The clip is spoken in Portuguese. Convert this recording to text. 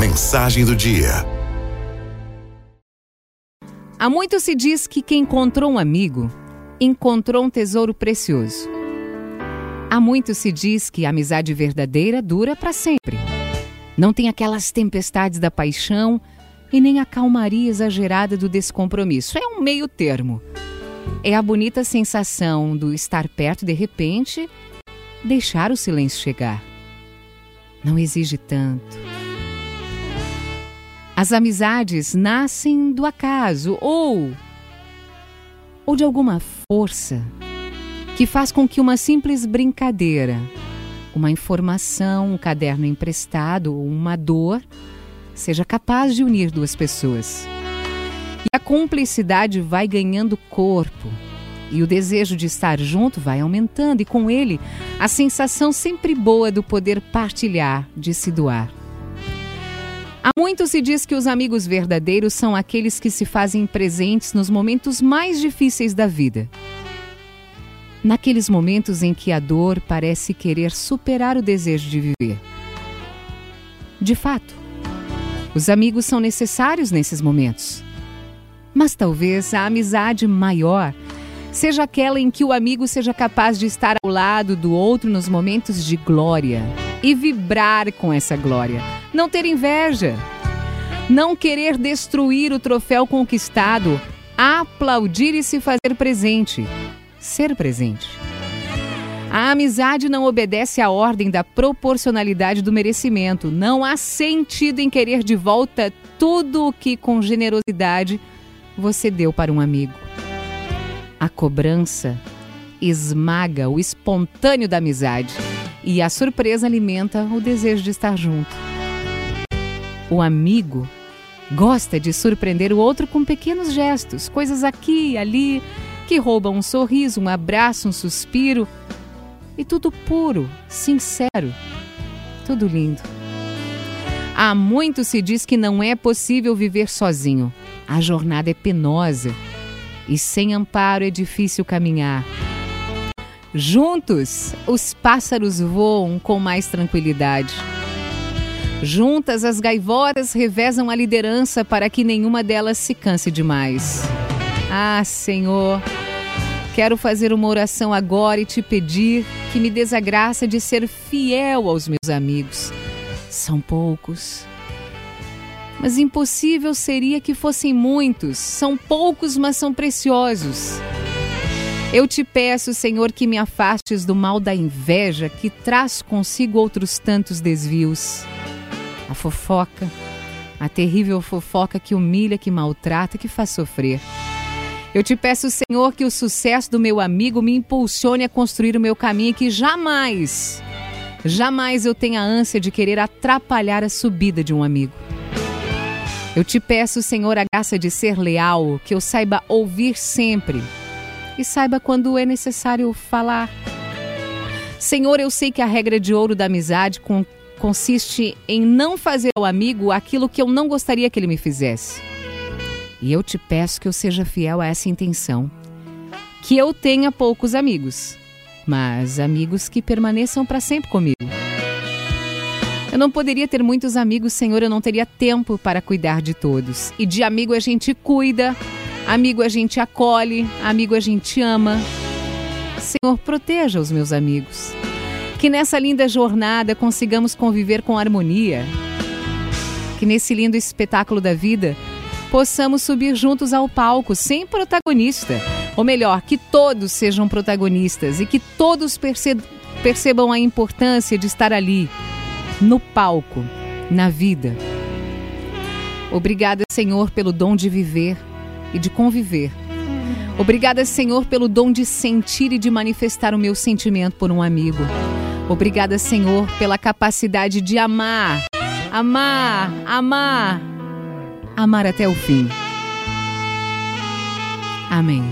Mensagem do dia. Há muito se diz que quem encontrou um amigo encontrou um tesouro precioso. Há muito se diz que a amizade verdadeira dura para sempre. Não tem aquelas tempestades da paixão e nem a calmaria exagerada do descompromisso. É um meio termo. É a bonita sensação do estar perto de repente, deixar o silêncio chegar. Não exige tanto. As amizades nascem do acaso ou ou de alguma força que faz com que uma simples brincadeira, uma informação, um caderno emprestado ou uma dor seja capaz de unir duas pessoas. E a cumplicidade vai ganhando corpo, e o desejo de estar junto vai aumentando, e com ele a sensação sempre boa do poder partilhar, de se doar. Há muito se diz que os amigos verdadeiros são aqueles que se fazem presentes nos momentos mais difíceis da vida. Naqueles momentos em que a dor parece querer superar o desejo de viver. De fato, os amigos são necessários nesses momentos. Mas talvez a amizade maior seja aquela em que o amigo seja capaz de estar ao lado do outro nos momentos de glória e vibrar com essa glória. Não ter inveja, não querer destruir o troféu conquistado, aplaudir e se fazer presente, ser presente. A amizade não obedece à ordem da proporcionalidade do merecimento. Não há sentido em querer de volta tudo o que com generosidade você deu para um amigo. A cobrança esmaga o espontâneo da amizade e a surpresa alimenta o desejo de estar junto. O amigo gosta de surpreender o outro com pequenos gestos, coisas aqui e ali que roubam um sorriso, um abraço, um suspiro e tudo puro, sincero, tudo lindo. Há muito se diz que não é possível viver sozinho. A jornada é penosa e sem amparo é difícil caminhar. Juntos, os pássaros voam com mais tranquilidade. Juntas, as gaivotas revezam a liderança para que nenhuma delas se canse demais. Ah, Senhor, quero fazer uma oração agora e te pedir que me des a graça de ser fiel aos meus amigos. São poucos. Mas impossível seria que fossem muitos. São poucos, mas são preciosos. Eu te peço, Senhor, que me afastes do mal da inveja que traz consigo outros tantos desvios. A fofoca, a terrível fofoca que humilha, que maltrata, que faz sofrer. Eu te peço, Senhor, que o sucesso do meu amigo me impulsione a construir o meu caminho e que jamais, jamais eu tenha ânsia de querer atrapalhar a subida de um amigo. Eu te peço, Senhor, a graça de ser leal, que eu saiba ouvir sempre e saiba quando é necessário falar. Senhor, eu sei que a regra de ouro da amizade consiste em não fazer ao amigo aquilo que eu não gostaria que ele me fizesse. E eu te peço que eu seja fiel a essa intenção. Que eu tenha poucos amigos, mas amigos que permaneçam para sempre comigo. Eu não poderia ter muitos amigos, Senhor, eu não teria tempo para cuidar de todos. E de amigo a gente cuida, amigo a gente acolhe, amigo a gente ama. Senhor, proteja os meus amigos. Que nessa linda jornada consigamos conviver com harmonia. Que nesse lindo espetáculo da vida possamos subir juntos ao palco sem protagonista. Ou melhor, que todos sejam protagonistas e que todos percebam a importância de estar ali, no palco, na vida. Obrigada, Senhor, pelo dom de viver e de conviver. Obrigada, Senhor, pelo dom de sentir e de manifestar o meu sentimento por um amigo. Obrigada, Senhor, pela capacidade de amar, amar, amar amar até o fim. Amém.